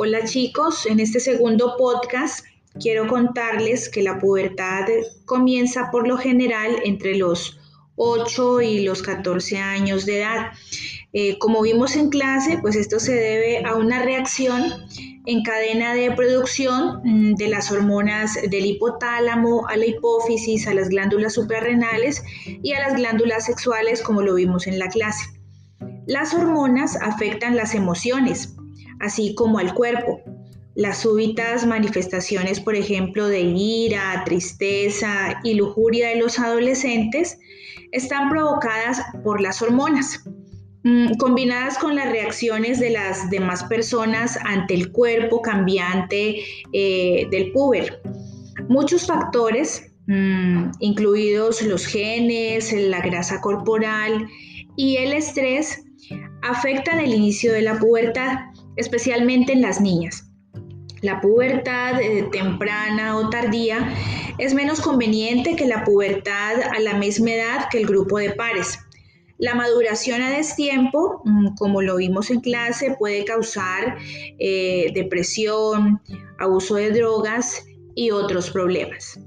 Hola chicos, en este segundo podcast quiero contarles que la pubertad comienza por lo general entre los 8 y los 14 años de edad. Eh, como vimos en clase, pues esto se debe a una reacción en cadena de producción mm, de las hormonas del hipotálamo, a la hipófisis, a las glándulas suprarrenales y a las glándulas sexuales, como lo vimos en la clase. Las hormonas afectan las emociones, así como al cuerpo. Las súbitas manifestaciones, por ejemplo, de ira, tristeza y lujuria de los adolescentes están provocadas por las hormonas, mm, combinadas con las reacciones de las demás personas ante el cuerpo cambiante eh, del puber. Muchos factores, mm, incluidos los genes, la grasa corporal y el estrés, afectan el inicio de la pubertad especialmente en las niñas. La pubertad eh, temprana o tardía es menos conveniente que la pubertad a la misma edad que el grupo de pares. La maduración a destiempo, mm, como lo vimos en clase, puede causar eh, depresión, abuso de drogas y otros problemas.